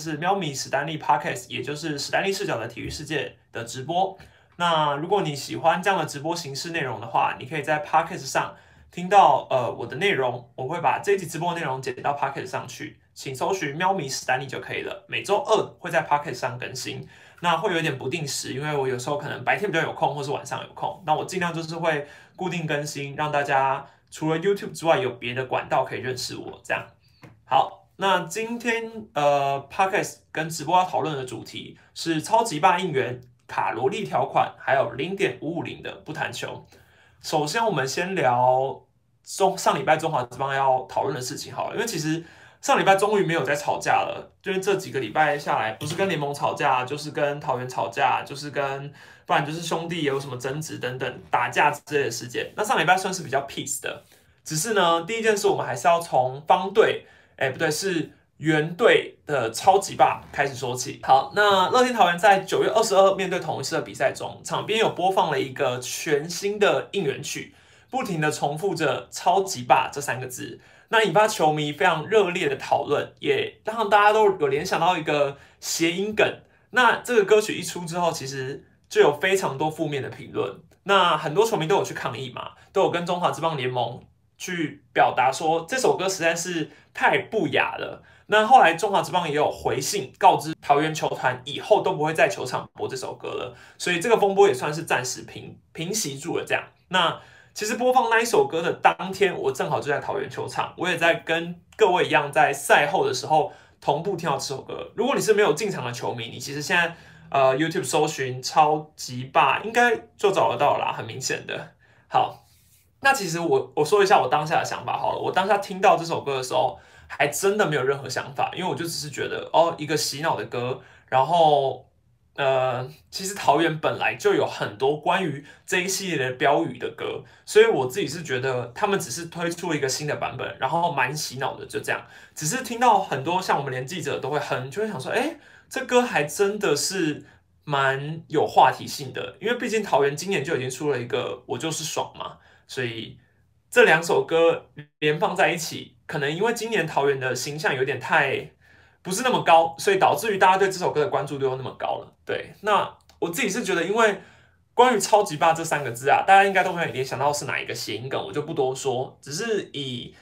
是喵咪史丹利 Podcast，也就是史丹利视角的体育世界的直播。那如果你喜欢这样的直播形式内容的话，你可以在 Podcast 上听到呃我的内容，我会把这一集直播内容剪到 Podcast 上去，请搜寻喵咪史丹利就可以了。每周二会在 Podcast 上更新，那会有点不定时，因为我有时候可能白天比较有空，或是晚上有空，那我尽量就是会固定更新，让大家除了 YouTube 之外有别的管道可以认识我。这样好，那今天呃 Podcast 跟直播要讨论的主题是超级霸应援。卡罗利条款，还有零点五五零的不弹球。首先，我们先聊中上礼拜中华之邦要讨论的事情好了，因为其实上礼拜终于没有在吵架了，就是这几个礼拜下来，不是跟联盟吵架，就是跟桃园吵架，就是跟不然就是兄弟也有什么争执等等打架之类的事件。那上礼拜算是比较 peace 的，只是呢，第一件事我们还是要从方队，哎，不对，是。原队的超级霸开始说起。好，那乐天桃园在九月二十二面对同一次的比赛中，场边有播放了一个全新的应援曲，不停的重复着“超级霸”这三个字，那引发球迷非常热烈的讨论，也让大家都有联想到一个谐音梗。那这个歌曲一出之后，其实就有非常多负面的评论。那很多球迷都有去抗议嘛，都有跟中华职棒联盟去表达说，这首歌实在是太不雅了。那后来中华职棒也有回信告知桃园球团，以后都不会在球场播这首歌了，所以这个风波也算是暂时平平息住了。这样，那其实播放那一首歌的当天，我正好就在桃园球场，我也在跟各位一样，在赛后的时候同步听到这首歌。如果你是没有进场的球迷，你其实现在呃 YouTube 搜寻超级霸，应该就找得到啦，很明显的。好，那其实我我说一下我当下的想法好了，我当下听到这首歌的时候。还真的没有任何想法，因为我就只是觉得哦，一个洗脑的歌，然后呃，其实桃园本来就有很多关于这一系列的标语的歌，所以我自己是觉得他们只是推出一个新的版本，然后蛮洗脑的，就这样。只是听到很多像我们连记者都会哼，就会想说，哎，这歌还真的是蛮有话题性的，因为毕竟桃园今年就已经出了一个我就是爽嘛，所以这两首歌连放在一起。可能因为今年桃园的形象有点太不是那么高，所以导致于大家对这首歌的关注度又那么高了。对，那我自己是觉得，因为关于“超级霸”这三个字啊，大家应该都会联想到是哪一个谐音梗，我就不多说。只是以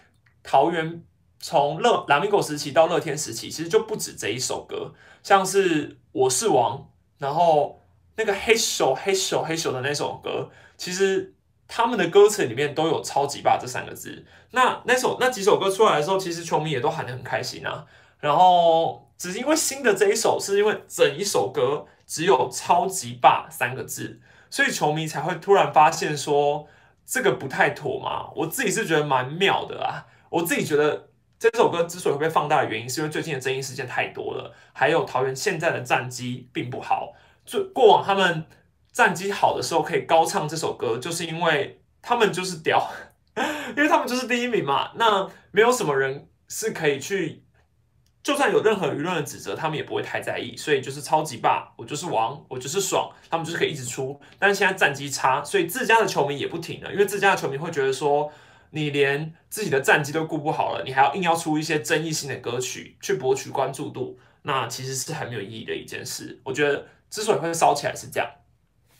桃园从乐蓝米狗时期到乐天时期，其实就不止这一首歌，像是“我是王”，然后那个“黑手黑手黑手”的那首歌，其实。他们的歌词里面都有“超级霸”这三个字。那那首那几首歌出来的时候，其实球迷也都喊得很开心啊。然后只是因为新的这一首，是因为整一首歌只有“超级霸”三个字，所以球迷才会突然发现说这个不太妥嘛。我自己是觉得蛮妙的啊。我自己觉得这首歌之所以会被放大的原因，是因为最近的争议事件太多了，还有桃园现在的战绩并不好。最过往他们。战绩好的时候可以高唱这首歌，就是因为他们就是屌，因为他们就是第一名嘛。那没有什么人是可以去，就算有任何舆论的指责，他们也不会太在意。所以就是超级霸，我就是王，我就是爽，他们就是可以一直出。但是现在战绩差，所以自家的球迷也不停了，因为自家的球迷会觉得说，你连自己的战绩都顾不好了，你还要硬要出一些争议性的歌曲去博取关注度，那其实是很没有意义的一件事。我觉得之所以会烧起来是这样。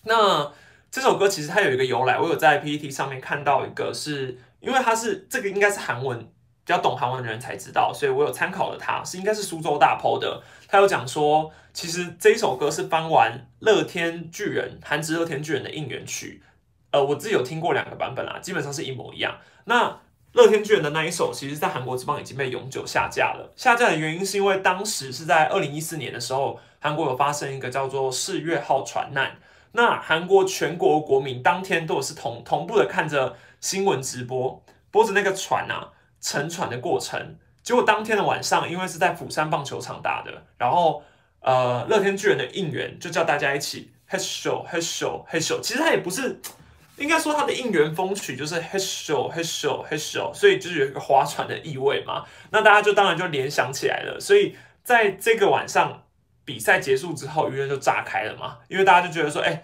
那这首歌其实它有一个由来，我有在 PPT 上面看到一个，是因为它是这个应该是韩文，比较懂韩文的人才知道，所以我有参考了它，是应该是苏州大坡的，他有讲说，其实这一首歌是翻完乐天巨人韩职乐天巨人的应援曲，呃，我自己有听过两个版本啦，基本上是一模一样。那乐天巨人的那一首，其实在韩国之邦已经被永久下架了，下架的原因是因为当时是在二零一四年的时候，韩国有发生一个叫做四月号船难。那韩国全国国民当天都是同同步的看着新闻直播，播着那个船啊沉船的过程。结果当天的晚上，因为是在釜山棒球场打的，然后呃乐天巨人的应援就叫大家一起 head show head show head show。其实他也不是，应该说他的应援风曲就是 head show head show head show，所以就是有一个划船的意味嘛。那大家就当然就联想起来了。所以在这个晚上。比赛结束之后，舆论就炸开了嘛，因为大家就觉得说，哎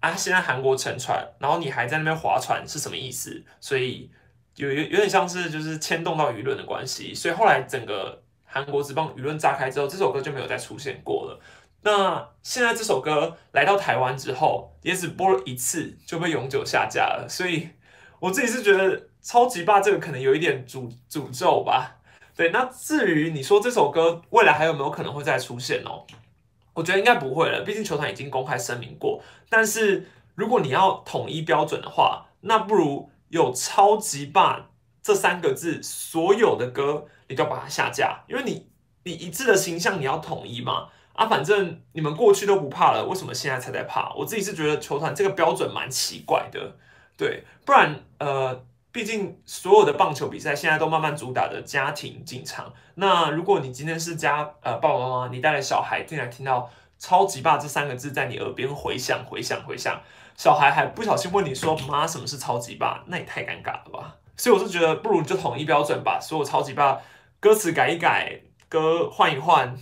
啊，现在韩国沉船，然后你还在那边划船是什么意思？所以有有有点像是就是牵动到舆论的关系，所以后来整个韩国职棒舆论炸开之后，这首歌就没有再出现过了。那现在这首歌来到台湾之后，也只播了一次就被永久下架了。所以我自己是觉得超级霸这个可能有一点诅诅咒吧。对，那至于你说这首歌未来还有没有可能会再出现哦？我觉得应该不会了，毕竟球团已经公开声明过。但是如果你要统一标准的话，那不如有超级霸这三个字，所有的歌你都把它下架，因为你你一致的形象你要统一嘛。啊，反正你们过去都不怕了，为什么现在才在怕？我自己是觉得球团这个标准蛮奇怪的，对，不然呃。毕竟所有的棒球比赛现在都慢慢主打的家庭进场。那如果你今天是家呃爸爸妈妈，你带了小孩进来听到“超级霸”这三个字在你耳边回响回响回响，小孩还不小心问你说：“妈，什么是超级霸？”那也太尴尬了吧。所以我是觉得，不如就统一标准吧，所有超级霸歌词改一改，歌换一换，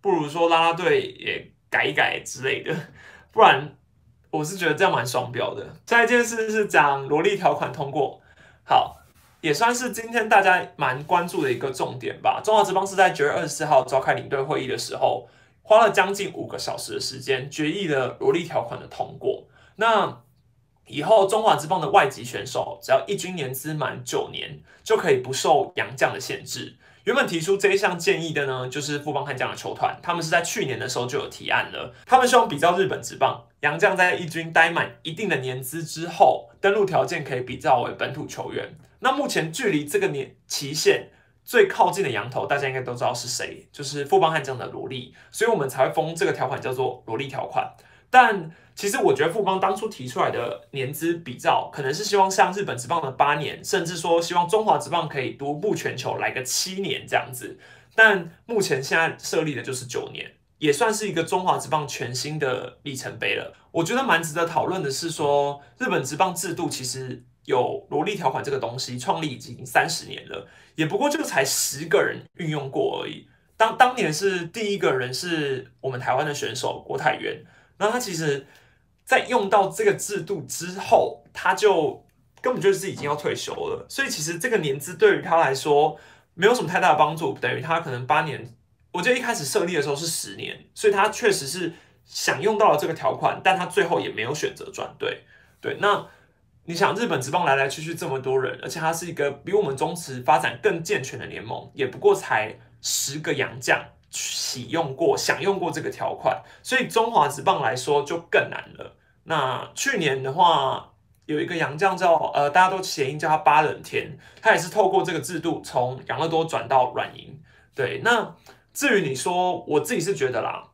不如说啦啦队也改一改之类的，不然我是觉得这样蛮双标的。下一件事是讲萝莉条款通过。好，也算是今天大家蛮关注的一个重点吧。中华之邦是在九月二十四号召开领队会议的时候，花了将近五个小时的时间，决议了萝莉条款的通过。那以后中华之邦的外籍选手，只要一军年资满九年，就可以不受洋将的限制。原本提出这一项建议的呢，就是富邦悍将的球团，他们是在去年的时候就有提案了。他们希望比较日本职棒，洋将在一军待满一定的年资之后，登陆条件可以比较为本土球员。那目前距离这个年期限最靠近的羊头，大家应该都知道是谁，就是富邦悍将的罗莉，所以我们才会封这个条款叫做罗莉条款。但其实我觉得富邦当初提出来的年资比较，可能是希望像日本职棒的八年，甚至说希望中华职棒可以独步全球来个七年这样子。但目前现在设立的就是九年，也算是一个中华职棒全新的里程碑了。我觉得蛮值得讨论的是说，日本职棒制度其实有萝莉条款这个东西，创立已经三十年了，也不过就才十个人运用过而已。当当年是第一个人是我们台湾的选手郭泰源，那他其实。在用到这个制度之后，他就根本就是已经要退休了，所以其实这个年资对于他来说没有什么太大的帮助，等于他可能八年，我记得一开始设立的时候是十年，所以他确实是享用到了这个条款，但他最后也没有选择转队。对，那你想日本职棒来来去去这么多人，而且它是一个比我们中职发展更健全的联盟，也不过才十个洋将。启用过、享用过这个条款，所以中华职棒来说就更难了。那去年的话，有一个洋将叫呃，大家都谐音叫他八冷天，他也是透过这个制度从养乐多转到软银。对，那至于你说，我自己是觉得啦，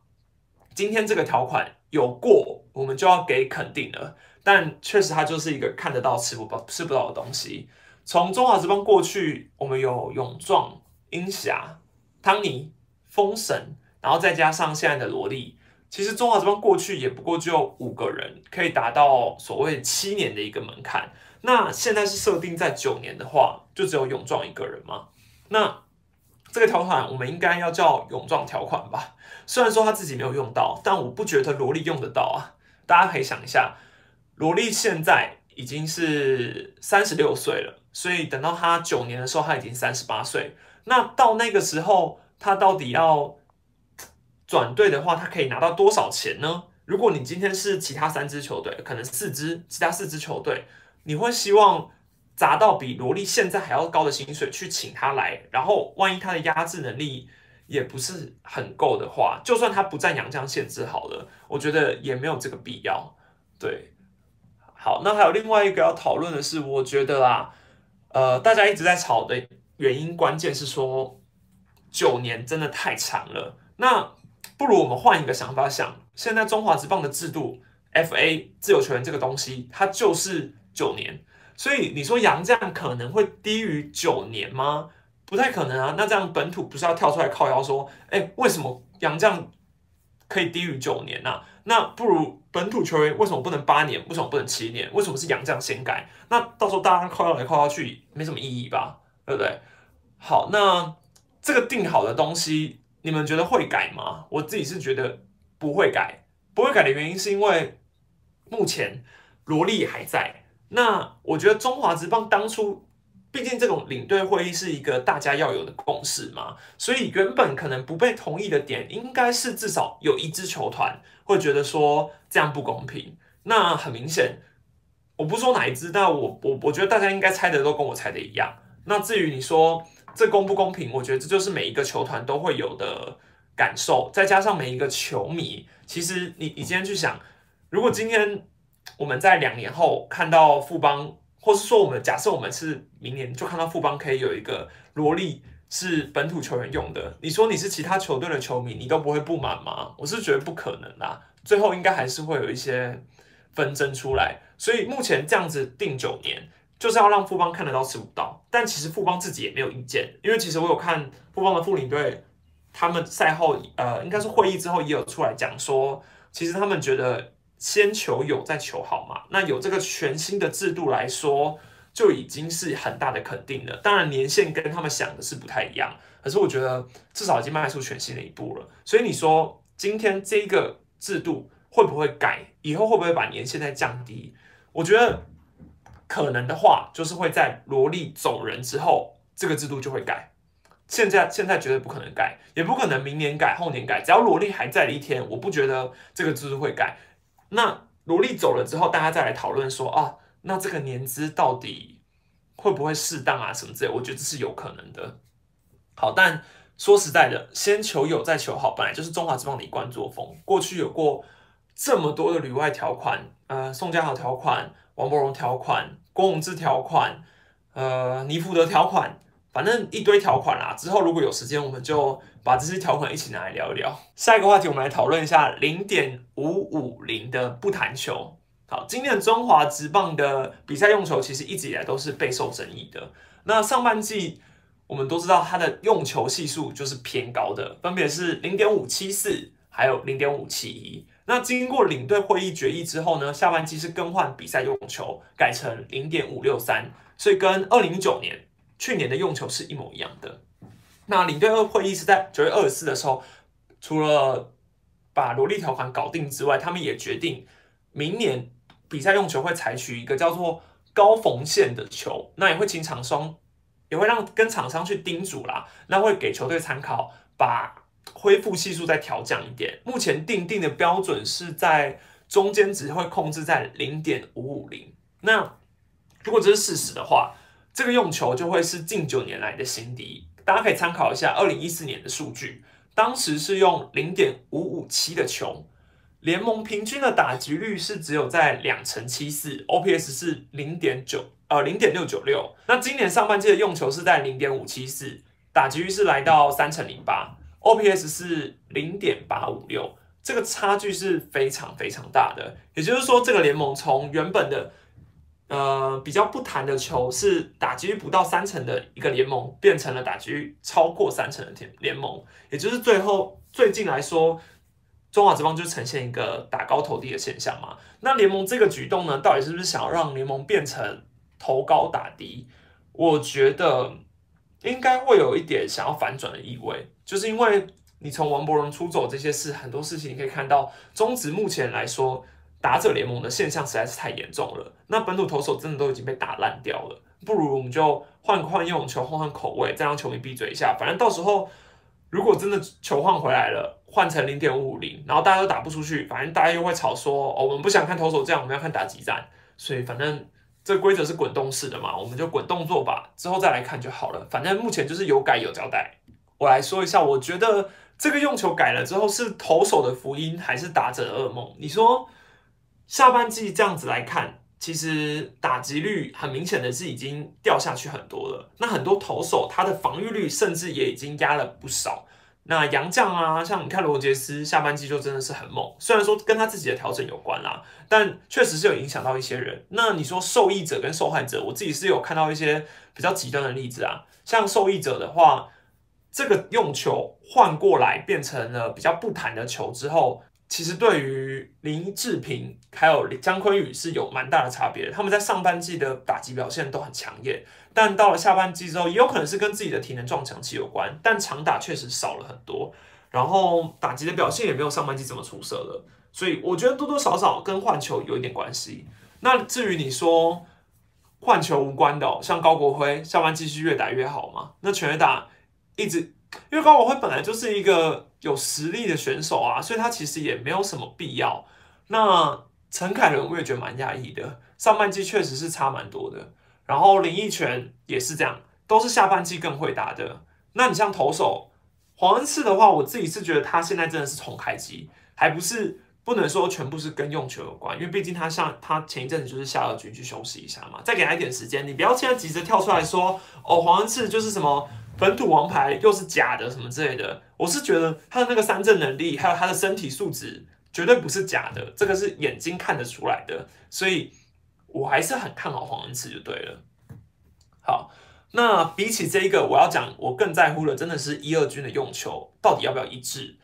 今天这个条款有过，我们就要给肯定了。但确实，它就是一个看得到吃不饱、吃不到的东西。从中华职棒过去，我们有勇壮、英侠、汤尼。封神，然后再加上现在的萝莉，其实中华这边过去也不过就五个人可以达到所谓七年的一个门槛。那现在是设定在九年的话，就只有勇壮一个人吗？那这个条款我们应该要叫勇壮条款吧？虽然说他自己没有用到，但我不觉得萝莉用得到啊。大家可以想一下，萝莉现在已经是三十六岁了，所以等到他九年的时候，他已经三十八岁。那到那个时候。他到底要转队的话，他可以拿到多少钱呢？如果你今天是其他三支球队，可能四支，其他四支球队，你会希望砸到比罗莉现在还要高的薪水去请他来，然后万一他的压制能力也不是很够的话，就算他不占洋将限制好了，我觉得也没有这个必要。对，好，那还有另外一个要讨论的是，我觉得啦，呃，大家一直在吵的原因，关键是说。九年真的太长了，那不如我们换一个想法想，现在中华职棒的制度，FA 自由球员这个东西，它就是九年，所以你说杨将可能会低于九年吗？不太可能啊。那这样本土不是要跳出来靠腰说，哎，为什么杨将可以低于九年呢？那不如本土球员为什么不能八年？为什么不能七年？为什么是杨将先改？那到时候大家靠腰来靠腰去，没什么意义吧？对不对？好，那。这个定好的东西，你们觉得会改吗？我自己是觉得不会改，不会改的原因是因为目前萝莉还在。那我觉得中华职棒当初毕竟这种领队会议是一个大家要有的共识嘛，所以原本可能不被同意的点，应该是至少有一支球团会觉得说这样不公平。那很明显，我不说哪一支，但我我我觉得大家应该猜的都跟我猜的一样。那至于你说这公不公平，我觉得这就是每一个球团都会有的感受，再加上每一个球迷，其实你你今天去想，如果今天我们在两年后看到富邦。或是说，我们假设我们是明年就看到富邦可以有一个萝莉是本土球员用的，你说你是其他球队的球迷，你都不会不满吗？我是觉得不可能啦，最后应该还是会有一些纷争出来。所以目前这样子定九年，就是要让富邦看得到吃不到。但其实富邦自己也没有意见，因为其实我有看富邦的副领队，他们赛后呃，应该是会议之后也有出来讲说，其实他们觉得。先求有，再求好嘛。那有这个全新的制度来说，就已经是很大的肯定了。当然，年限跟他们想的是不太一样，可是我觉得至少已经迈出全新的一步了。所以你说今天这个制度会不会改？以后会不会把年限再降低？我觉得可能的话，就是会在萝莉走人之后，这个制度就会改。现在现在绝对不可能改，也不可能明年改、后年改。只要萝莉还在的一天，我不觉得这个制度会改。那萝莉走了之后，大家再来讨论说啊，那这个年资到底会不会适当啊？什么之类，我觉得这是有可能的。好，但说实在的，先求有再求好，本来就是中华之邦的一贯作风。过去有过这么多的旅外条款，呃，宋家豪条款、王柏荣条款、郭宏志条款、呃，尼福德条款。反正一堆条款啦，之后如果有时间，我们就把这些条款一起拿来聊一聊。下一个话题，我们来讨论一下零点五五零的不弹球。好，今年中华职棒的比赛用球其实一直以来都是备受争议的。那上半季我们都知道它的用球系数就是偏高的，分别是零点五七四，还有零点五七一。那经过领队会议决议之后呢，下半季是更换比赛用球，改成零点五六三，所以跟二零一九年。去年的用球是一模一样的。那领队会会议是在九月二十四的时候，除了把萝莉条款搞定之外，他们也决定明年比赛用球会采取一个叫做高缝线的球。那也会请厂商，也会让跟厂商去叮嘱啦。那会给球队参考，把恢复系数再调降一点。目前定定的标准是在中间值会控制在零点五五零。那如果这是事实的话，这个用球就会是近九年来的新低，大家可以参考一下二零一四年的数据，当时是用零点五五七的球，联盟平均的打击率是只有在两成七四，OPS 是零点九呃零点六九六，那今年上半季的用球是在零点五七四，打击率是来到三成零八，OPS 是零点八五六，这个差距是非常非常大的，也就是说这个联盟从原本的呃，比较不弹的球是打击率不到三成的一个联盟，变成了打击率超过三成的联联盟，也就是最后最近来说，中华职棒就呈现一个打高投低的现象嘛。那联盟这个举动呢，到底是不是想要让联盟变成投高打低？我觉得应该会有一点想要反转的意味，就是因为你从王伯荣出走这些事，很多事情你可以看到，中职目前来说。打者联盟的现象实在是太严重了，那本土投手真的都已经被打烂掉了，不如我们就换换用球，换换口味，再让球迷闭嘴一下。反正到时候如果真的球换回来了，换成零点五五零，然后大家都打不出去，反正大家又会吵说，哦，我们不想看投手这样，我们要看打击战。所以反正这规则是滚动式的嘛，我们就滚动做吧，之后再来看就好了。反正目前就是有改有交代。我来说一下，我觉得这个用球改了之后，是投手的福音还是打者的噩梦？你说？下半季这样子来看，其实打击率很明显的是已经掉下去很多了。那很多投手他的防御率甚至也已经压了不少。那杨将啊，像你看罗杰斯下半季就真的是很猛，虽然说跟他自己的调整有关啦，但确实是有影响到一些人。那你说受益者跟受害者，我自己是有看到一些比较极端的例子啊。像受益者的话，这个用球换过来变成了比较不弹的球之后。其实对于林志平还有江坤宇是有蛮大的差别，他们在上半季的打击表现都很抢眼，但到了下半季之后，也有可能是跟自己的体能撞墙期有关，但长打确实少了很多，然后打击的表现也没有上半季这么出色了，所以我觉得多多少少跟换球有一点关系。那至于你说换球无关的，哦，像高国辉下半季是越打越好嘛？那全垒打一直，因为高国辉本来就是一个有实力的选手啊，所以他其实也没有什么必要。那陈凯伦我也觉得蛮讶异的，上半季确实是差蛮多的。然后林奕泉也是这样，都是下半季更会打的。那你像投手黄恩赐的话，我自己是觉得他现在真的是重开机，还不是不能说全部是跟用球有关，因为毕竟他像他前一阵子就是下二局去休息一下嘛，再给他一点时间。你不要现在急着跳出来说哦，黄恩赐就是什么本土王牌又是假的什么之类的。我是觉得他的那个三振能力，还有他的身体素质。绝对不是假的，这个是眼睛看得出来的，所以我还是很看好黄恩赐就对了。好，那比起这一个，我要讲我更在乎的，真的是一二军的用球到底要不要一致？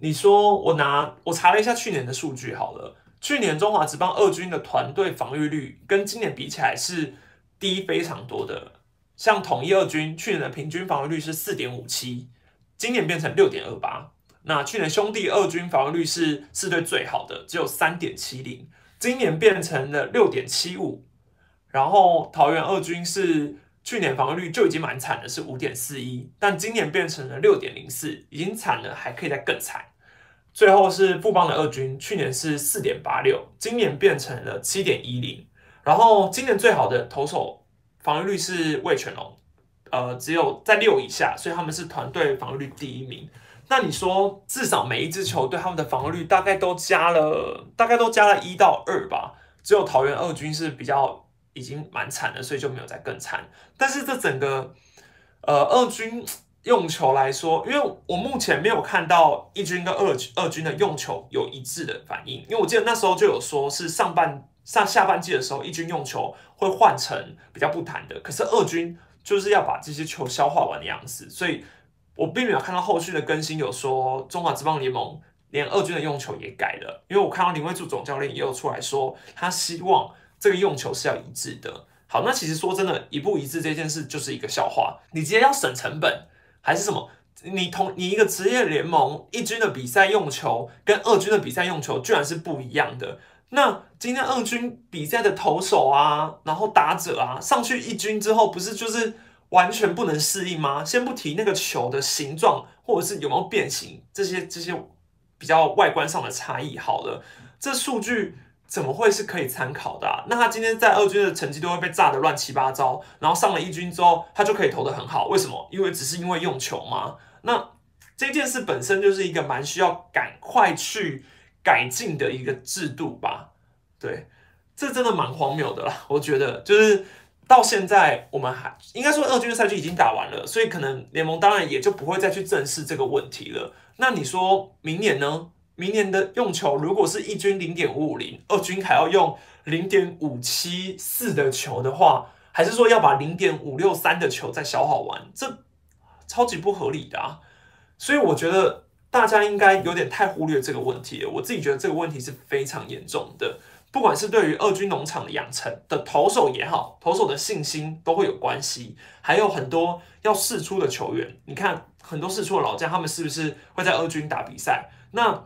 你说我拿我查了一下去年的数据好了，去年中华职棒二军的团队防御率跟今年比起来是低非常多的，像统一二军去年的平均防御率是四点五七，今年变成六点二八。那去年兄弟二军防御率是四队最好的，只有三点七零，今年变成了六点七五。然后桃园二军是去年防御率就已经蛮惨的，是五点四一，但今年变成了六点零四，已经惨了，还可以再更惨。最后是富邦的二军，去年是四点八六，今年变成了七点一零。然后今年最好的投手防御率是魏全龙，呃，只有在六以下，所以他们是团队防御率第一名。那你说，至少每一支球队他们的防御率大概都加了，大概都加了一到二吧。只有桃园二军是比较已经蛮惨的，所以就没有再更惨。但是这整个呃二军用球来说，因为我目前没有看到一军跟二二军的用球有一致的反应。因为我记得那时候就有说是上半上下半季的时候，一军用球会换成比较不弹的，可是二军就是要把这些球消化完的样子，所以。我并没有看到后续的更新，有说中华职棒联盟连二军的用球也改了，因为我看到林威柱总教练也有出来说，他希望这个用球是要一致的。好，那其实说真的，一不一致这件事就是一个笑话。你直接要省成本还是什么？你同你一个职业联盟一军的比赛用球跟二军的比赛用球居然是不一样的。那今天二军比赛的投手啊，然后打者啊，上去一军之后，不是就是？完全不能适应吗？先不提那个球的形状，或者是有没有变形，这些这些比较外观上的差异。好了，这数据怎么会是可以参考的？那他今天在二军的成绩都会被炸得乱七八糟，然后上了一军之后，他就可以投得很好？为什么？因为只是因为用球吗？那这件事本身就是一个蛮需要赶快去改进的一个制度吧？对，这真的蛮荒谬的啦，我觉得就是。到现在，我们还应该说二军的赛季已经打完了，所以可能联盟当然也就不会再去正视这个问题了。那你说明年呢？明年的用球如果是一军零点五五零，二军还要用零点五七四的球的话，还是说要把零点五六三的球再消耗完？这超级不合理的啊！所以我觉得大家应该有点太忽略这个问题了。我自己觉得这个问题是非常严重的。不管是对于二军农场的养成的投手也好，投手的信心都会有关系。还有很多要试出的球员，你看很多试出的老将，他们是不是会在二军打比赛？那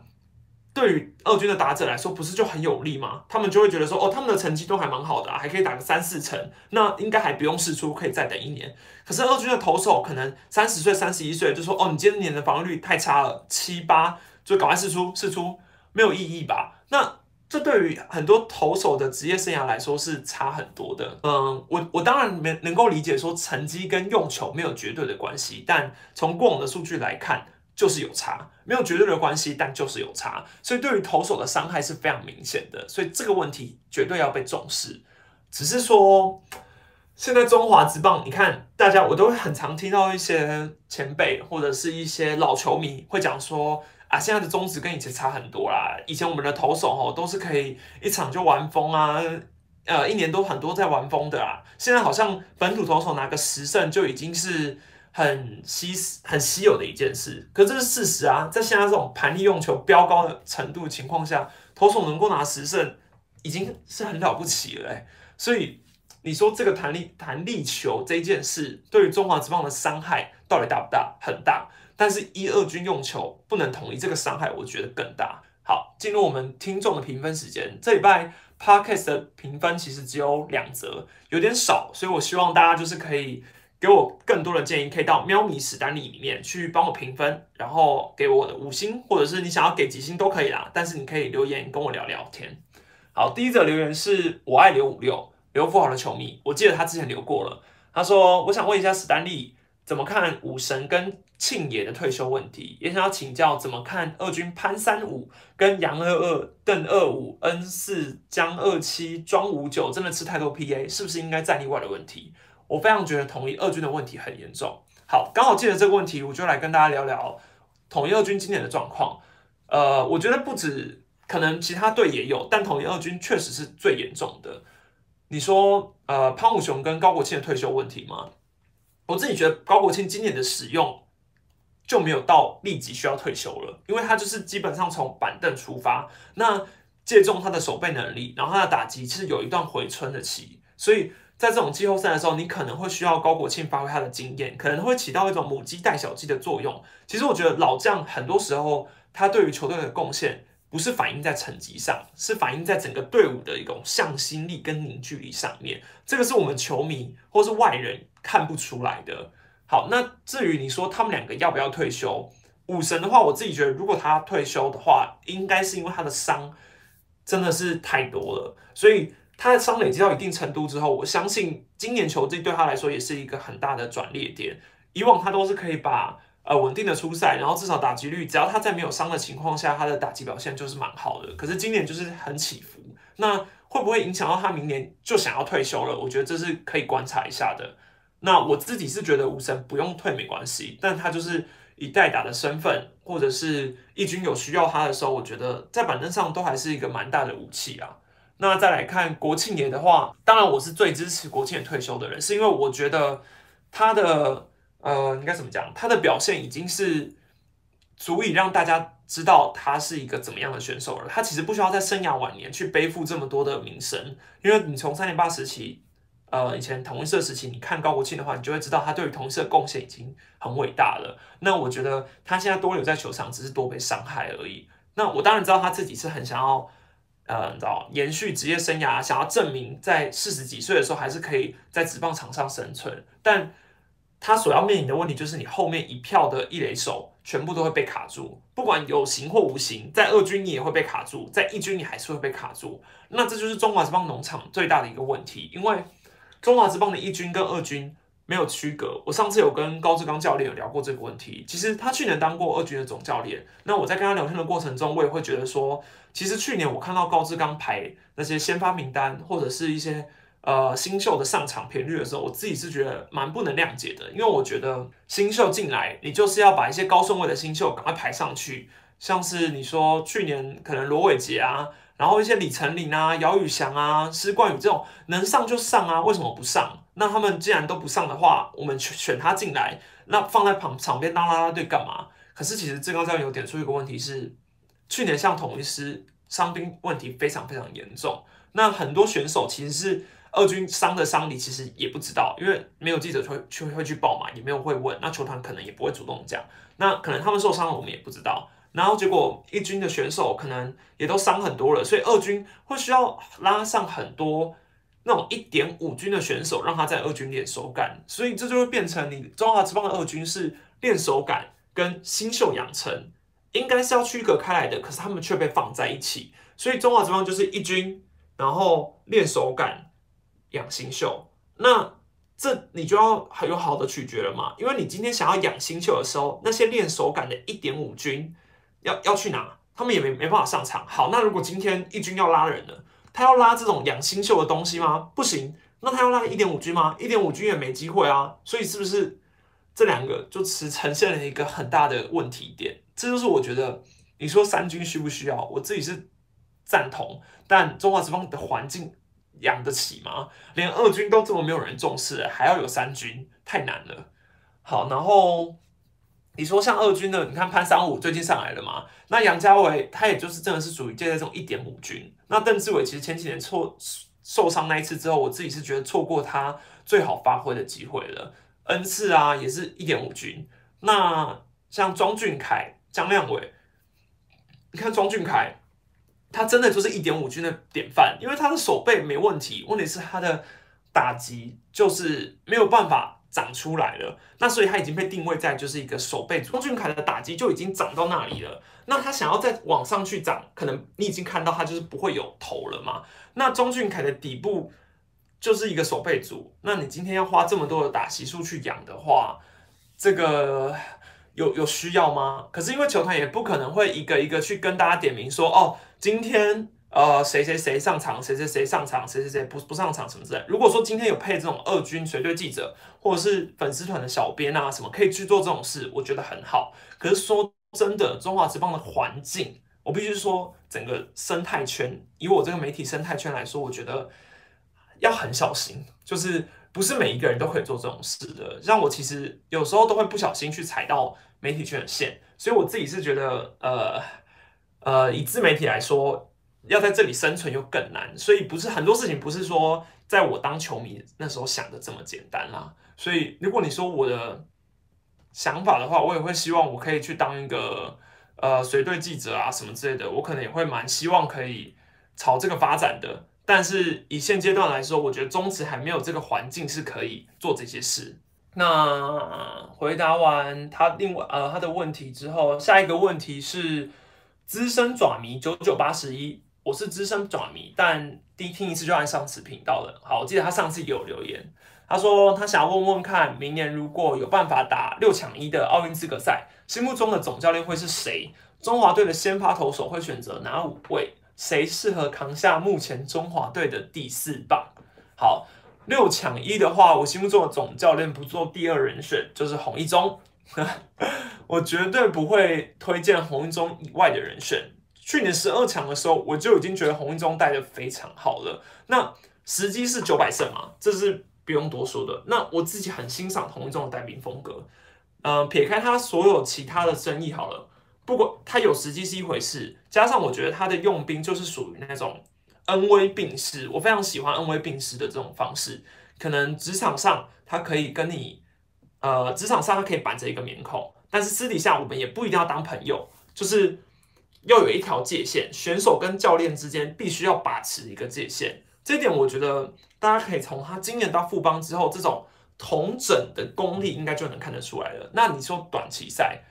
对于二军的打者来说，不是就很有利吗？他们就会觉得说，哦，他们的成绩都还蛮好的啊，还可以打个三四成，那应该还不用试出，可以再等一年。可是二军的投手可能三十岁、三十一岁就说，哦，你今年的防御率太差了，七八就赶快试出，试出没有意义吧？那。这对于很多投手的职业生涯来说是差很多的。嗯，我我当然能能够理解说成绩跟用球没有绝对的关系，但从过往的数据来看，就是有差，没有绝对的关系，但就是有差。所以对于投手的伤害是非常明显的，所以这个问题绝对要被重视。只是说，现在中华职棒，你看大家我都很常听到一些前辈或者是一些老球迷会讲说。啊，现在的中职跟以前差很多啦。以前我们的投手吼都是可以一场就玩疯啊，呃，一年都很多在玩疯的啊。现在好像本土投手拿个十胜就已经是很稀很稀有的一件事。可这是事实啊，在现在这种盘力用球飙高的程度情况下，投手能够拿十胜已经是很了不起了。所以你说这个弹力弹力球这件事对于中华职棒的伤害到底大不大？很大。但是，一二军用球不能统一，这个伤害我觉得更大。好，进入我们听众的评分时间。这礼拜 Podcast 的评分其实只有两则，有点少，所以我希望大家就是可以给我更多的建议，可以到喵米史丹利里面去帮我评分，然后给我的五星，或者是你想要给几星都可以啦。但是你可以留言跟我聊聊天。好，第一则留言是我爱刘五六刘富豪的球迷，我记得他之前留过了，他说我想问一下史丹利怎么看武神跟庆野的退休问题，也想要请教怎么看二军潘三五跟杨二二、邓二五、N 四、江二七、庄五九真的吃太多 PA，是不是应该在例外的问题？我非常觉得统一二军的问题很严重。好，刚好借着这个问题，我就来跟大家聊聊统一二军今年的状况。呃，我觉得不止，可能其他队也有，但统一二军确实是最严重的。你说，呃，潘武雄跟高国庆的退休问题吗？我自己觉得高国庆今年的使用就没有到立即需要退休了，因为他就是基本上从板凳出发，那借重他的守备能力，然后他的打击其实有一段回春的期，所以在这种季后赛的时候，你可能会需要高国庆发挥他的经验，可能会起到一种母鸡带小鸡的作用。其实我觉得老将很多时候他对于球队的贡献不是反映在成绩上，是反映在整个队伍的一种向心力跟凝聚力上面。这个是我们球迷或是外人。看不出来的。好，那至于你说他们两个要不要退休，武神的话，我自己觉得，如果他退休的话，应该是因为他的伤真的是太多了，所以他的伤累积到一定程度之后，我相信今年球季对他来说也是一个很大的转捩点。以往他都是可以把呃稳定的出赛，然后至少打击率，只要他在没有伤的情况下，他的打击表现就是蛮好的。可是今年就是很起伏，那会不会影响到他明年就想要退休了？我觉得这是可以观察一下的。那我自己是觉得武神不用退没关系，但他就是以代打的身份，或者是义军有需要他的时候，我觉得在板凳上都还是一个蛮大的武器啊。那再来看国庆爷的话，当然我是最支持国庆爷退休的人，是因为我觉得他的呃应该怎么讲，他的表现已经是足以让大家知道他是一个怎么样的选手了。他其实不需要在生涯晚年去背负这么多的名声，因为你从三年八时期。呃，以前同一社时期，你看高国庆的话，你就会知道他对于同一社的贡献已经很伟大了。那我觉得他现在多留在球场，只是多被伤害而已。那我当然知道他自己是很想要，呃，你知道延续职业生涯，想要证明在四十几岁的时候还是可以在职棒场上生存。但他所要面临的问题就是，你后面一票的一垒手全部都会被卡住，不管有形或无形，在二军你也会被卡住，在一军你还是会被卡住。那这就是中华职棒农场最大的一个问题，因为。中华职棒的一军跟二军没有区隔。我上次有跟高志刚教练有聊过这个问题。其实他去年当过二军的总教练。那我在跟他聊天的过程中，我也会觉得说，其实去年我看到高志刚排那些先发名单或者是一些呃新秀的上场频率的时候，我自己是觉得蛮不能谅解的。因为我觉得新秀进来，你就是要把一些高顺位的新秀赶快排上去。像是你说去年可能罗伟杰啊。然后一些李成林啊、姚宇翔啊、施冠宇这种能上就上啊，为什么不上？那他们既然都不上的话，我们选选他进来，那放在旁场边当啦啦队干嘛？可是其实最高教练有点出一个问题是，去年像统一师伤兵问题非常非常严重，那很多选手其实是二军伤的伤理，其实也不知道，因为没有记者会去会去报嘛，也没有会问，那球团可能也不会主动讲，那可能他们受伤了，我们也不知道。然后结果一军的选手可能也都伤很多了，所以二军会需要拉上很多那种一点五军的选手，让他在二军练手感，所以这就会变成你中华职棒的二军是练手感跟新秀养成应该是要区隔开来的，可是他们却被放在一起，所以中华职棒就是一军，然后练手感养新秀，那这你就要很有好的取决了嘛，因为你今天想要养新秀的时候，那些练手感的一点五军。要要去哪？他们也没没办法上场。好，那如果今天一军要拉人了，他要拉这种养新秀的东西吗？不行。那他要拉一点五军吗？一点五军也没机会啊。所以是不是这两个就只呈现了一个很大的问题点？这就是我觉得你说三军需不需要？我自己是赞同，但中华职棒的环境养得起吗？连二军都这么没有人重视，还要有三军，太难了。好，然后。你说像二军的，你看潘三五最近上来了嘛？那杨家伟他也就是真的是属于介在这种一点五军。那邓志伟其实前几年错受伤那一次之后，我自己是觉得错过他最好发挥的机会了。恩赐啊也是一点五军。那像庄俊凯、江亮伟，你看庄俊凯他真的就是一点五军的典范，因为他的手背没问题，问题是他的打击就是没有办法长出来了。那所以他已经被定位在就是一个手背。钟俊凯的打击就已经长到那里了，那他想要再往上去长，可能你已经看到他就是不会有头了嘛。那钟俊凯的底部就是一个手背组，那你今天要花这么多的打席数去养的话，这个。有有需要吗？可是因为球团也不可能会一个一个去跟大家点名说，哦，今天呃谁谁谁上场，谁谁谁上场，谁谁谁不不上场什么之类。如果说今天有配这种二军随队记者或者是粉丝团的小编啊什么，可以去做这种事，我觉得很好。可是说真的，中华职棒的环境，我必须说整个生态圈，以我这个媒体生态圈来说，我觉得要很小心，就是。不是每一个人都可以做这种事的，让我其实有时候都会不小心去踩到媒体圈的线，所以我自己是觉得，呃呃，以自媒体来说，要在这里生存又更难，所以不是很多事情不是说在我当球迷那时候想的这么简单啦。所以如果你说我的想法的话，我也会希望我可以去当一个呃随队记者啊什么之类的，我可能也会蛮希望可以朝这个发展的。但是以现阶段来说，我觉得中职还没有这个环境是可以做这些事。那回答完他另外呃他的问题之后，下一个问题是资深爪迷九九八十一，我是资深爪迷，但第一听一次就爱上此频道了。好，我记得他上次有留言，他说他想要问问看，明年如果有办法打六强一的奥运资格赛，心目中的总教练会是谁？中华队的先发投手会选择哪五位？谁适合扛下目前中华队的第四棒？好，六抢一的话，我心目中的总教练不做第二人选，就是洪一中。我绝对不会推荐洪一中以外的人选。去年十二强的时候，我就已经觉得洪一中带的非常好了。那时机是九百胜嘛，这是不用多说的。那我自己很欣赏洪一中的带兵风格。嗯，撇开他所有其他的争议，好了。不过他有时机是一回事，加上我觉得他的用兵就是属于那种恩威并施，我非常喜欢恩威并施的这种方式。可能职场上他可以跟你，呃，职场上他可以板着一个面孔，但是私底下我们也不一定要当朋友，就是要有一条界限，选手跟教练之间必须要把持一个界限。这点我觉得大家可以从他今年到富邦之后，这种同整的功力应该就能看得出来了。那你说短期赛？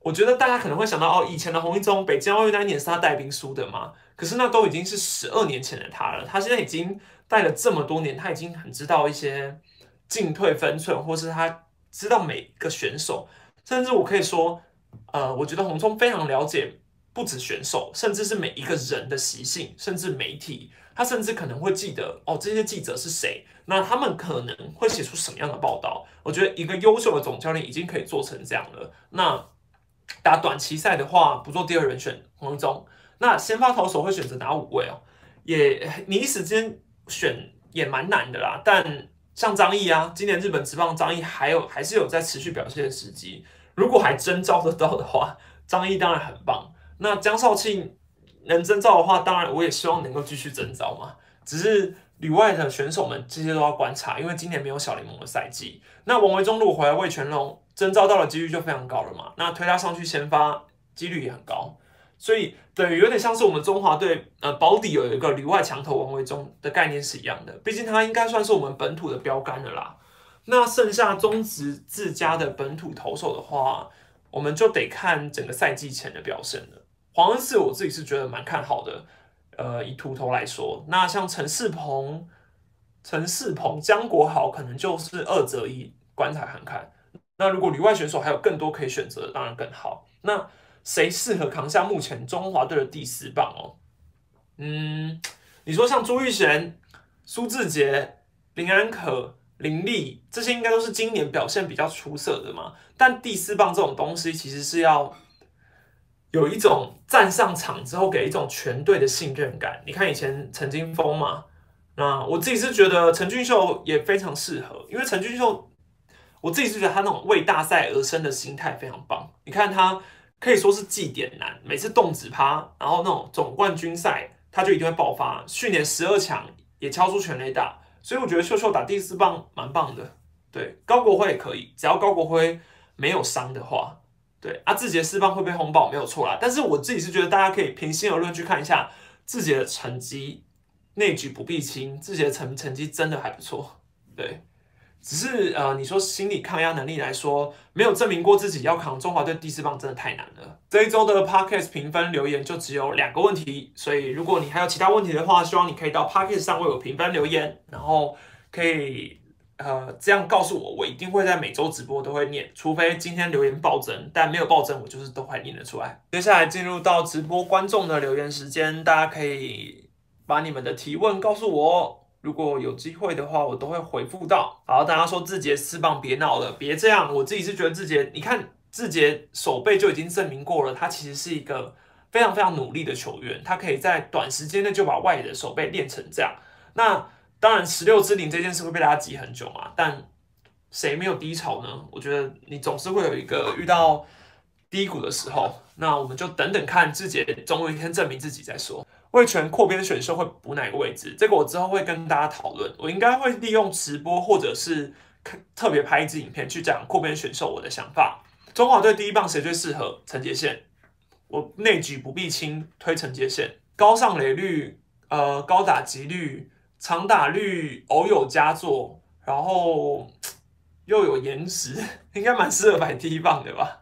我觉得大家可能会想到，哦，以前的洪一中北京奥运那一年是他带兵输的嘛？可是那都已经是十二年前的他了。他现在已经带了这么多年，他已经很知道一些进退分寸，或是他知道每一个选手，甚至我可以说，呃，我觉得洪忠非常了解不止选手，甚至是每一个人的习性，甚至媒体，他甚至可能会记得，哦，这些记者是谁，那他们可能会写出什么样的报道？我觉得一个优秀的总教练已经可以做成这样了。那打短期赛的话，不做第二人选黄一中。那先发投手会选择哪五位哦？也你一时间选也蛮难的啦。但像张毅啊，今年日本职棒张毅还有还是有在持续表现的时机。如果还真招得到的话，张毅当然很棒。那江少庆能征召的话，当然我也希望能够继续征召嘛。只是旅外的选手们这些都要观察，因为今年没有小联盟的赛季。那王维忠如果回来魏全龙。征召到的几率就非常高了嘛，那推他上去先发几率也很高，所以等于有点像是我们中华队呃保底有一个里外墙头王维忠的概念是一样的，毕竟他应该算是我们本土的标杆的啦。那剩下中职自家的本土投手的话，我们就得看整个赛季前的表现了。黄恩赐我自己是觉得蛮看好的，呃，以秃头来说，那像陈世鹏、陈世鹏、江国豪可能就是二择一，观察看看。那如果里外选手还有更多可以选择，当然更好。那谁适合扛下目前中华队的第四棒哦？嗯，你说像朱玉贤、苏志杰、林安可、林立这些，应该都是今年表现比较出色的嘛。但第四棒这种东西，其实是要有一种站上场之后给一种全队的信任感。你看以前陈金峰嘛，那我自己是觉得陈俊秀也非常适合，因为陈俊秀。我自己是觉得他那种为大赛而生的心态非常棒。你看他可以说是绩点男，每次动子趴，然后那种总冠军赛他就一定会爆发。去年十二强也敲出全垒打，所以我觉得秀秀打第四棒蛮棒的。对，高国辉也可以，只要高国辉没有伤的话。对，阿志杰四棒会被轰爆没有错啦。但是我自己是觉得大家可以平心而论去看一下志杰的成绩内举不避亲，志杰的成成绩真的还不错，对。只是呃，你说心理抗压能力来说，没有证明过自己要扛中华队第四棒，真的太难了。这一周的 Podcast 评分留言就只有两个问题，所以如果你还有其他问题的话，希望你可以到 Podcast 上为我评分留言，然后可以呃这样告诉我，我一定会在每周直播都会念，除非今天留言暴增，但没有暴增，我就是都会念得出来。接下来进入到直播观众的留言时间，大家可以把你们的提问告诉我。如果有机会的话，我都会回复到。好，大家说志杰四棒别闹了，别这样。我自己是觉得字节，你看字节手背就已经证明过了，他其实是一个非常非常努力的球员，他可以在短时间内就把外野的手背练成这样。那当然，十六支零这件事会被大家挤很久嘛，但谁没有低潮呢？我觉得你总是会有一个遇到低谷的时候。那我们就等等看志杰总有一天证明自己再说。魏权扩编选秀会补哪个位置？这个我之后会跟大家讨论。我应该会利用直播或者是特别拍一支影片去讲扩编选秀我的想法。中华队第一棒谁最适合？陈杰宪。我内举不避亲，推陈杰宪。高上垒率，呃，高打击率，长打率，偶有佳作，然后又有颜值，应该蛮适合摆第一棒的吧？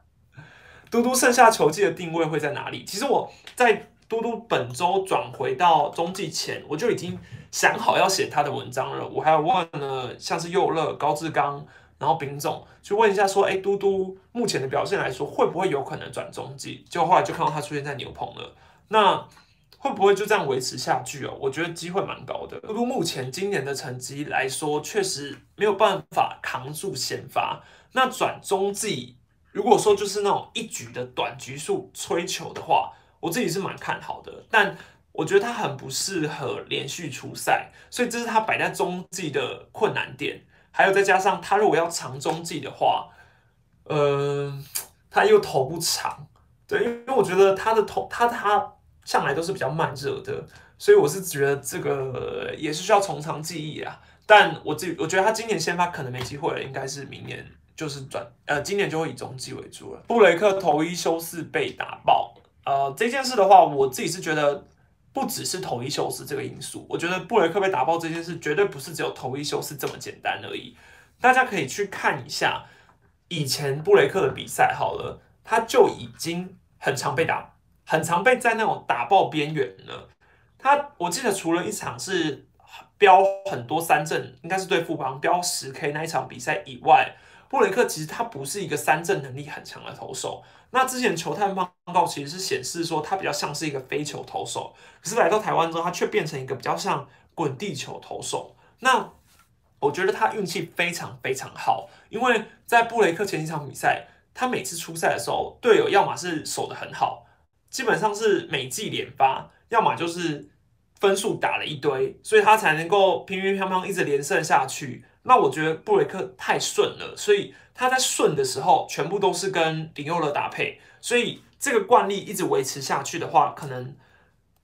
嘟嘟剩下球季的定位会在哪里？其实我在。嘟嘟本周转回到中继前，我就已经想好要写他的文章了。我还有问了像是佑乐、高志刚，然后丙总，去问一下说，哎，嘟嘟目前的表现来说，会不会有可能转中继？就后来就看到他出现在牛棚了。那会不会就这样维持下去哦？我觉得机会蛮高的。嘟嘟目前今年的成绩来说，确实没有办法扛住先发。那转中继，如果说就是那种一局的短局数吹球的话。我自己是蛮看好的，但我觉得他很不适合连续出赛，所以这是他摆在中继的困难点。还有再加上他如果要长中继的话，呃，他又投不长，对，因为我觉得他的投他他向来都是比较慢热的，所以我是觉得这个也是需要从长计议啊。但我自己我觉得他今年先发可能没机会了，应该是明年就是转呃，今年就会以中继为主了。布雷克投一休四被打爆。呃，这件事的话，我自己是觉得不只是投一休四这个因素，我觉得布雷克被打爆这件事绝对不是只有投一休四这么简单而已。大家可以去看一下以前布雷克的比赛，好了，他就已经很常被打，很常被在那种打爆边缘了。他我记得除了一场是标很多三振，应该是对富邦标十 K 那一场比赛以外，布雷克其实他不是一个三振能力很强的投手。那之前球探报告其实是显示说他比较像是一个飞球投手，可是来到台湾之后，他却变成一个比较像滚地球投手。那我觉得他运气非常非常好，因为在布雷克前几场比赛，他每次出赛的时候，队友要么是守的很好，基本上是每季连发，要么就是分数打了一堆，所以他才能够平平乓乓一直连胜下去。那我觉得布雷克太顺了，所以。他在顺的时候，全部都是跟林佑乐搭配，所以这个惯例一直维持下去的话，可能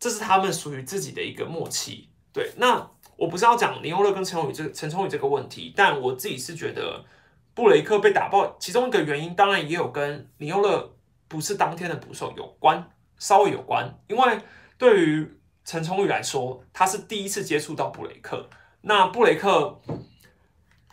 这是他们属于自己的一个默契。对，那我不是要讲林佑乐跟陈崇宇这陈崇宇这个问题，但我自己是觉得布雷克被打爆，其中一个原因当然也有跟林佑乐不是当天的捕手有关，稍微有关。因为对于陈崇宇来说，他是第一次接触到布雷克，那布雷克。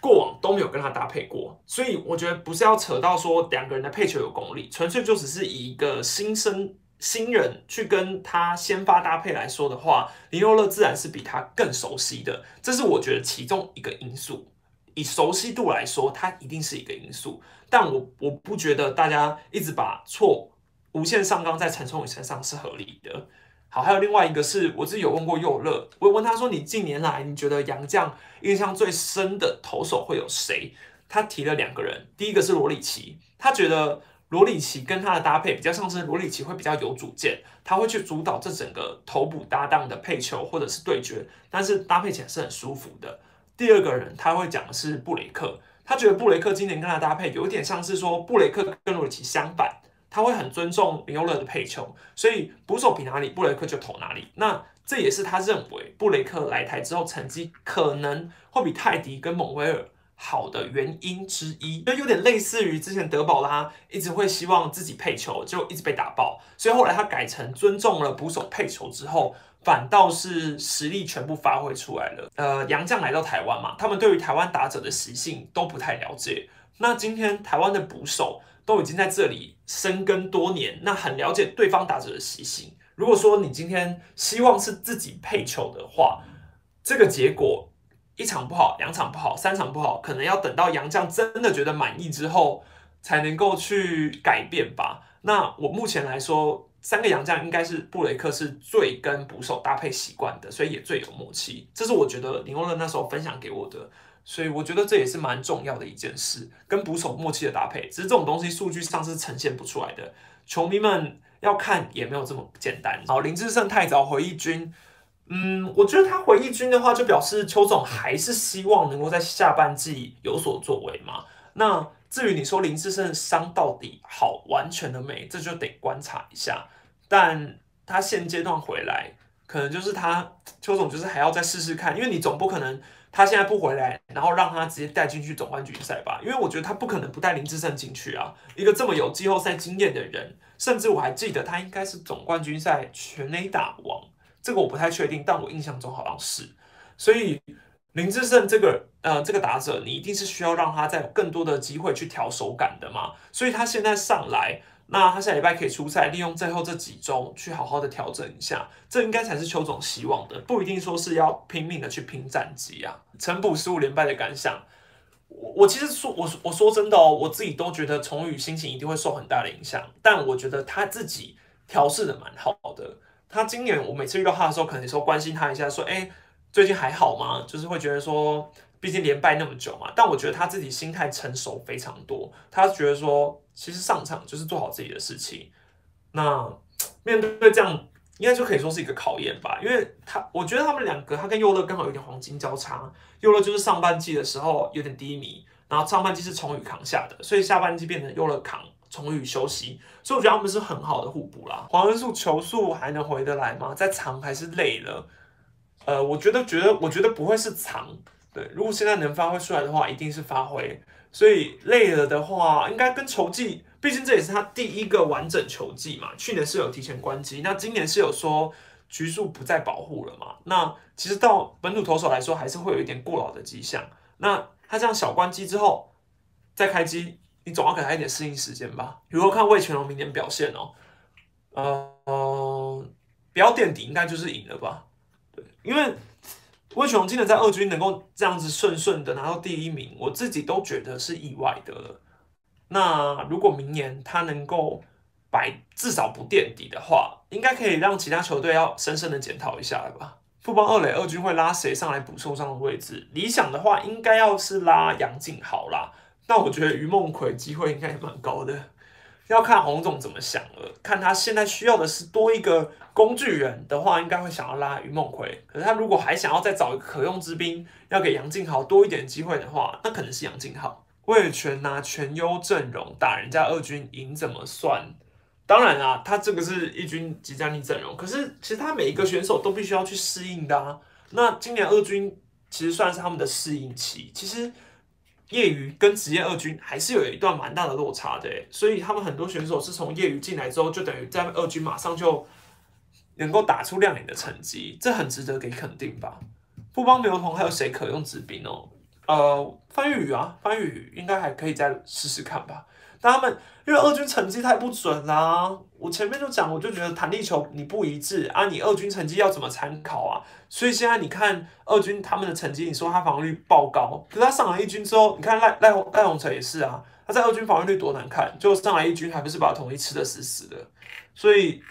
过往都没有跟他搭配过，所以我觉得不是要扯到说两个人的配球有功力，纯粹就只是以一个新生新人去跟他先发搭配来说的话，林佑乐自然是比他更熟悉的，这是我觉得其中一个因素。以熟悉度来说，他一定是一个因素，但我我不觉得大家一直把错无限上纲在陈崇宇身上是合理的。好，还有另外一个是我自己有问过佑乐，我问他说：“你近年来你觉得杨将印象最深的投手会有谁？”他提了两个人，第一个是罗里奇，他觉得罗里奇跟他的搭配比较像是罗里奇会比较有主见，他会去主导这整个头部搭档的配球或者是对决，但是搭配起来是很舒服的。第二个人他会讲的是布雷克，他觉得布雷克今年跟他搭配有一点像是说布雷克跟罗里奇相反。他会很尊重林优乐的配球，所以捕手比哪里，布雷克就投哪里。那这也是他认为布雷克来台之后成绩可能会比泰迪跟蒙威尔好的原因之一，就有点类似于之前德保拉一直会希望自己配球，就一直被打爆，所以后来他改成尊重了捕手配球之后，反倒是实力全部发挥出来了。呃，杨将来到台湾嘛，他们对于台湾打者的习性都不太了解。那今天台湾的捕手都已经在这里生根多年，那很了解对方打者的习性。如果说你今天希望是自己配球的话，这个结果。一场不好，两场不好，三场不好，可能要等到杨将真的觉得满意之后，才能够去改变吧。那我目前来说，三个杨将应该是布雷克是最跟捕手搭配习惯的，所以也最有默契。这是我觉得林欧乐那时候分享给我的，所以我觉得这也是蛮重要的一件事，跟捕手默契的搭配。只是这种东西数据上是呈现不出来的，球迷们要看也没有这么简单。好，林志胜太早回忆军。嗯，我觉得他回忆军的话，就表示邱总还是希望能够在下半季有所作为嘛。那至于你说林志胜伤到底好完全的没，这就得观察一下。但他现阶段回来，可能就是他邱总就是还要再试试看，因为你总不可能他现在不回来，然后让他直接带进去总冠军赛吧？因为我觉得他不可能不带林志胜进去啊，一个这么有季后赛经验的人，甚至我还记得他应该是总冠军赛全垒打王。这个我不太确定，但我印象中好像是，所以林志胜这个呃这个打者，你一定是需要让他在更多的机会去调手感的嘛，所以他现在上来，那他下礼拜可以出赛，利用最后这几周去好好的调整一下，这应该才是邱总希望的，不一定说是要拼命的去拼战绩啊。陈补十五连败的感想，我我其实说我我说真的哦，我自己都觉得崇宇心情一定会受很大的影响，但我觉得他自己调试的蛮好的。他今年我每次遇到他的时候，可能说关心他一下，说：“哎，最近还好吗？”就是会觉得说，毕竟连败那么久嘛。但我觉得他自己心态成熟非常多，他觉得说，其实上场就是做好自己的事情。那面对这样，应该就可以说是一个考验吧。因为他，我觉得他们两个，他跟优乐刚好有点黄金交叉。优乐就是上半季的时候有点低迷，然后上半季是崇宇扛下的，所以下半季变成优乐扛。充裕休息，所以我觉得他们是很好的互补啦。黄恩树球速还能回得来吗？在长还是累了？呃，我觉得觉得我觉得不会是长。对，如果现在能发挥出来的话，一定是发挥。所以累了的话，应该跟球季，毕竟这也是他第一个完整球季嘛。去年是有提前关机，那今年是有说局数不再保护了嘛？那其实到本土投手来说，还是会有一点过劳的迹象。那他这样小关机之后再开机。你总要给他一点适应时间吧。如果看魏全龙明年表现哦，呃，不要垫底，应该就是赢了吧？对，因为魏全龙今年在二军能够这样子顺顺的拿到第一名，我自己都觉得是意外的了。那如果明年他能够摆至少不垫底的话，应该可以让其他球队要深深的检讨一下了吧？富邦二垒二军会拉谁上来补受伤的位置？理想的话，应该要是拉杨敬豪啦。那我觉得于梦奎机会应该也蛮高的，要看洪总怎么想了。看他现在需要的是多一个工具人的话，应该会想要拉于梦奎。可是他如果还想要再找一个可用之兵，要给杨靖豪多一点机会的话，那可能是杨靖豪。魏全拿全优阵容打人家二军赢怎么算？当然啊，他这个是一军即战力阵容，可是其实他每一个选手都必须要去适应的啊。那今年二军其实算是他们的适应期，其实。业余跟职业二军还是有一段蛮大的落差的，所以他们很多选手是从业余进来之后，就等于在二军马上就能够打出亮眼的成绩，这很值得给肯定吧。不帮刘同还有谁可用纸兵哦？呃，范玉宇啊，范玉宇应该还可以再试试看吧。但他们因为二军成绩太不准啦，我前面就讲，我就觉得弹力球你不一致啊，你二军成绩要怎么参考啊？所以现在你看二军他们的成绩，你说他防御率爆高，可是他上了一军之后，你看赖赖赖鸿成也是啊，他在二军防御率多难看，就上来一军还不是把统一吃的死死的，所以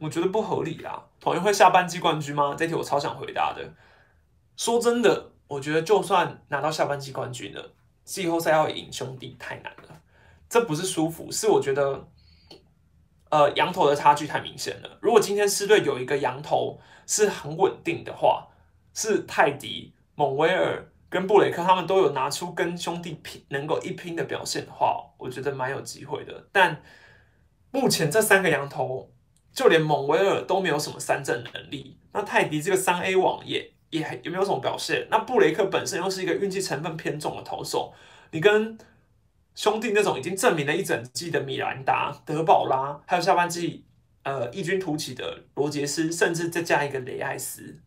我觉得不合理啊。统一会下半季冠军吗？这题我超想回答的。说真的，我觉得就算拿到下半季冠军了，季后赛要赢兄弟太难了。这不是舒服，是我觉得，呃，羊头的差距太明显了。如果今天狮队有一个羊头是很稳定的话，是泰迪、蒙威尔跟布雷克，他们都有拿出跟兄弟拼能够一拼的表现的话，我觉得蛮有机会的。但目前这三个羊头，就连蒙维尔都没有什么三振能力，那泰迪这个三 A 网也也也没有什么表现。那布雷克本身又是一个运气成分偏重的投手，你跟兄弟那种已经证明了一整季的米兰达、德保拉，还有下半季呃异军突起的罗杰斯，甚至再加一个雷艾斯，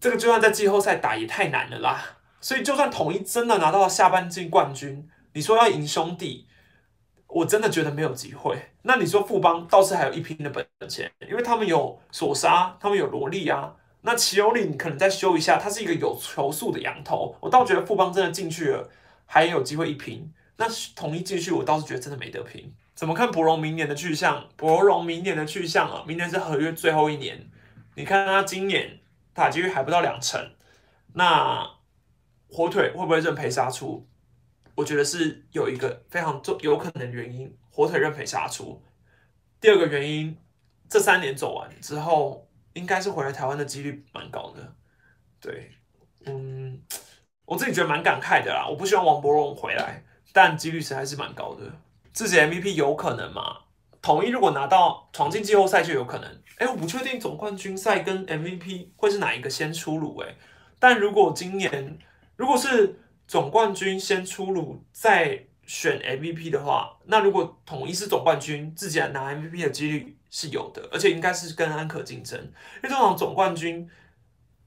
这个就算在季后赛打也太难了啦。所以就算统一真的拿到了下半季冠军，你说要赢兄弟？我真的觉得没有机会。那你说富邦倒是还有一拼的本钱，因为他们有索杀，他们有罗莉啊。那齐欧利你可能再修一下，他是一个有球速的羊头。我倒觉得富邦真的进去了，还有机会一拼。那统一进去，我倒是觉得真的没得拼。怎么看博荣明年的去向？博荣明年的去向啊，明年是合约最后一年。你看他今年打击率还不到两成，那火腿会不会认赔杀出？我觉得是有一个非常重有可能的原因，火腿认赔杀出。第二个原因，这三年走完之后，应该是回来台湾的几率蛮高的。对，嗯，我自己觉得蛮感慨的啦。我不希望王博荣回来，但几率实在是蛮高的。自己 MVP 有可能吗？统一如果拿到闯进季后赛就有可能。哎，我不确定总冠军赛跟 MVP 会是哪一个先出炉。哎，但如果今年如果是。总冠军先出炉，再选 MVP 的话，那如果统一是总冠军，自己拿 MVP 的几率是有的，而且应该是跟安可竞争。因为通常总冠军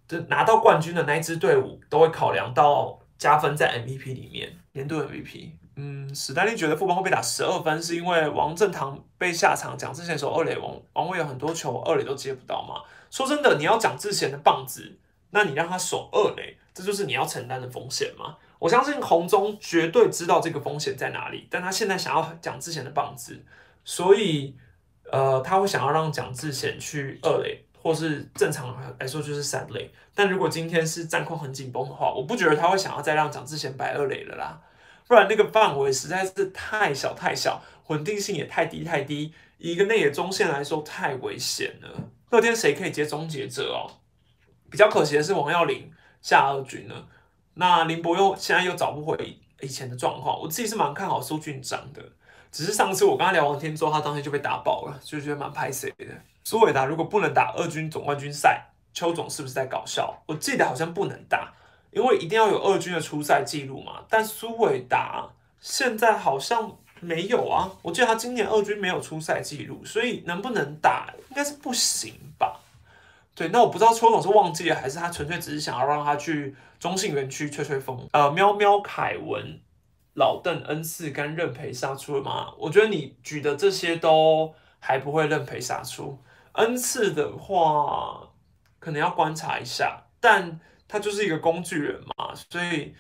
的拿到冠军的那一支队伍，都会考量到加分在 MVP 里面，年度 MVP。嗯，史丹利觉得富邦会被打十二分，是因为王正堂被下场，蒋志贤守二垒，王王威有很多球二垒都接不到嘛。说真的，你要蒋志贤的棒子，那你让他守二垒，这就是你要承担的风险嘛。我相信红中绝对知道这个风险在哪里，但他现在想要蒋志贤的棒子，所以呃他会想要让蒋志贤去二垒，或是正常来说就是三垒。但如果今天是战况很紧绷的话，我不觉得他会想要再让蒋志贤摆二垒了啦，不然那个范围实在是太小太小，稳定性也太低太低，一个内野中线来说太危险了。那天谁可以接终结者哦？比较可惜的是王耀林下二军呢。那林博又现在又找不回以前的状况，我自己是蛮看好苏俊章的，只是上次我跟他聊完天之后，他当天就被打爆了，就觉得蛮拍谁的。苏伟达如果不能打二军总冠军赛，邱总是不是在搞笑？我记得好像不能打，因为一定要有二军的初赛记录嘛。但苏伟达现在好像没有啊，我记得他今年二军没有初赛记录，所以能不能打应该是不行吧？对，那我不知道邱总是忘记了，还是他纯粹只是想要让他去。中信园区吹吹风，呃，喵喵凯文、老邓恩赐跟认赔杀出了吗？我觉得你举的这些都还不会认赔杀出。恩赐的话，可能要观察一下，但他就是一个工具人嘛，所以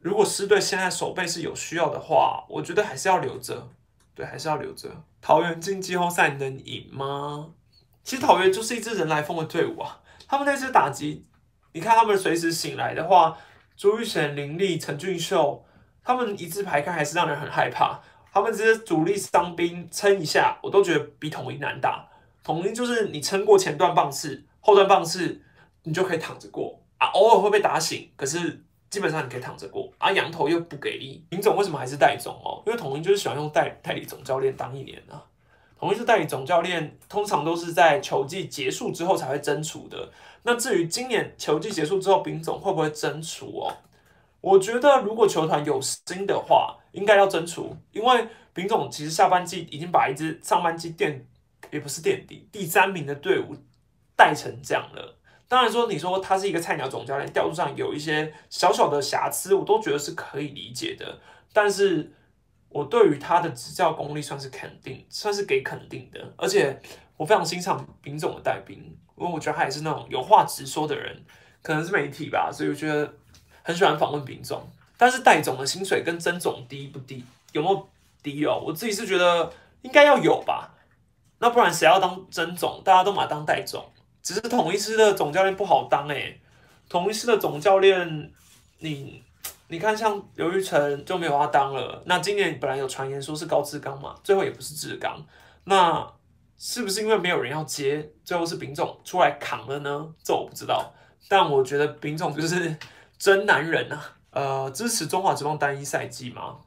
如果狮队现在手背是有需要的话，我觉得还是要留着。对，还是要留着。桃园进季后赛能赢吗？其实桃园就是一支人来疯的队伍啊，他们那支打击。你看他们随时醒来的话，朱玉贤、林立、陈俊秀，他们一字排开还是让人很害怕。他们这些主力伤兵撑一下，我都觉得比统一难打。统一就是你撑过前段棒次，后段棒次你就可以躺着过啊，偶尔会被打醒，可是基本上你可以躺着过啊。羊头又不给力，林总为什么还是代总哦？因为统一就是喜欢用代代理总教练当一年啊。统一是代理总教练，通常都是在球季结束之后才会征除的。那至于今年球季结束之后，丙总会不会征除哦？我觉得如果球团有心的话，应该要征除，因为丙总其实下半季已经把一支上半季垫也不是垫底第三名的队伍带成这样了。当然说你说他是一个菜鸟总教练，调度上有一些小小的瑕疵，我都觉得是可以理解的。但是。我对于他的执教功力算是肯定，算是给肯定的，而且我非常欣赏丙总的带兵，因为我觉得他也是那种有话直说的人，可能是媒体吧，所以我觉得很喜欢访问丙总。但是戴总的薪水跟曾总低不低？有没有低哦？我自己是觉得应该要有吧，那不然谁要当曾总？大家都马当戴总，只是统一师的总教练不好当诶，统一师的总教练你。你看，像刘玉成就没有他当了。那今年本来有传言说是高志刚嘛，最后也不是志刚。那是不是因为没有人要接，最后是丙总出来扛了呢？这我不知道。但我觉得丙总就是真男人啊。呃，支持中华职棒单一赛季吗？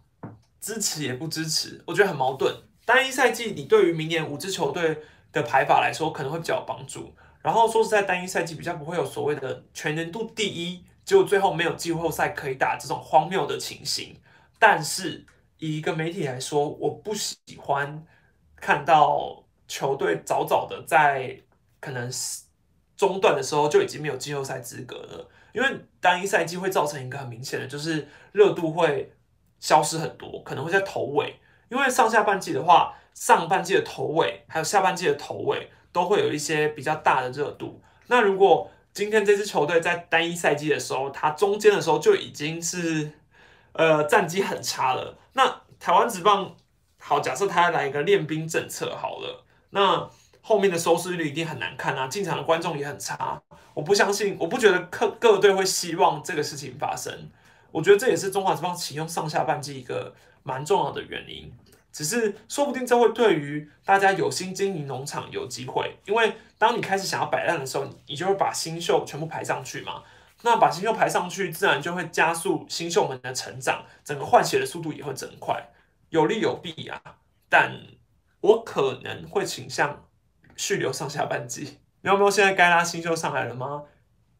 支持也不支持，我觉得很矛盾。单一赛季，你对于明年五支球队的排法来说可能会比较有帮助。然后说实在，单一赛季比较不会有所谓的全年度第一，结果最后没有季后赛可以打这种荒谬的情形。但是以一个媒体来说，我不喜欢看到球队早早的在可能中段的时候就已经没有季后赛资格了，因为单一赛季会造成一个很明显的，就是热度会消失很多，可能会在头尾。因为上下半季的话，上半季的头尾还有下半季的头尾。都会有一些比较大的热度。那如果今天这支球队在单一赛季的时候，它中间的时候就已经是呃战绩很差了。那台湾职棒好，假设他来一个练兵政策好了，那后面的收视率一定很难看啊，进场的观众也很差。我不相信，我不觉得各各队会希望这个事情发生。我觉得这也是中华职棒启用上下半季一个蛮重要的原因。只是说不定这会对于大家有心经营农场有机会，因为当你开始想要摆烂的时候，你就会把新秀全部排上去嘛。那把新秀排上去，自然就会加速新秀们的成长，整个换血的速度也会增快，有利有弊啊。但我可能会倾向续留上下半季。有没有现在该拉新秀上来了吗？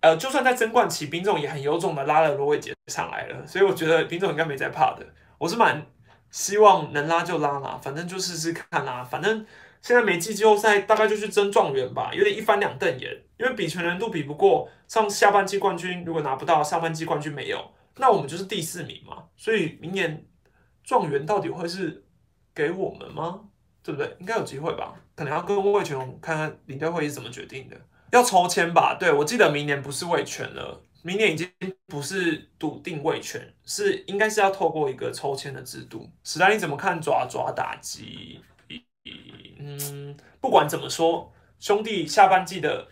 呃，就算在争冠期，兵总也很有种的拉了罗伟杰上来了，所以我觉得兵总应该没在怕的。我是蛮。希望能拉就拉啦，反正就试试看啦。反正现在没季季后赛，大概就去争状元吧，有点一翻两瞪眼。因为比全人度比不过，上下半季冠军如果拿不到，上半季冠军没有，那我们就是第四名嘛。所以明年状元到底会是给我们吗？对不对？应该有机会吧？可能要跟魏全龙看看领队会议怎么决定的。要抽签吧？对，我记得明年不是魏全了。明年已经不是笃定位权，是应该是要透过一个抽签的制度。史丹，你怎么看爪爪打击？嗯，不管怎么说，兄弟下半季的，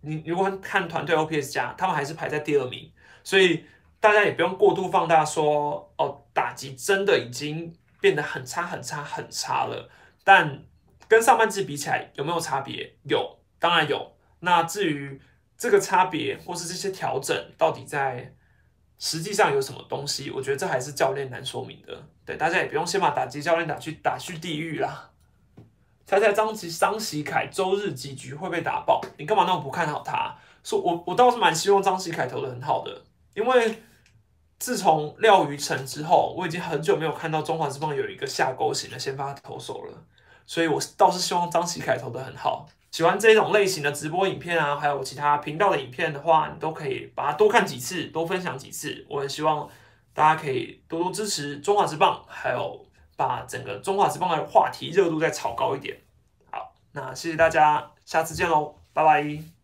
你如果看团队 OPS 加，他们还是排在第二名，所以大家也不用过度放大说哦，打击真的已经变得很差很差很差了。但跟上半季比起来，有没有差别？有，当然有。那至于。这个差别或是这些调整到底在实际上有什么东西？我觉得这还是教练难说明的。对，大家也不用先把打击教练打去打去地狱啦。猜猜张吉张喜凯周日几局会被打爆？你干嘛那么不看好他？说我我倒是蛮希望张喜凯投的很好的，因为自从廖鱼成之后，我已经很久没有看到中华之棒有一个下钩型的先发投手了，所以我倒是希望张琪凯投的很好。喜欢这种类型的直播影片啊，还有其他频道的影片的话，你都可以把它多看几次，多分享几次。我很希望大家可以多多支持中华之棒，还有把整个中华之棒的话题热度再炒高一点。好，那谢谢大家，下次见喽，拜拜。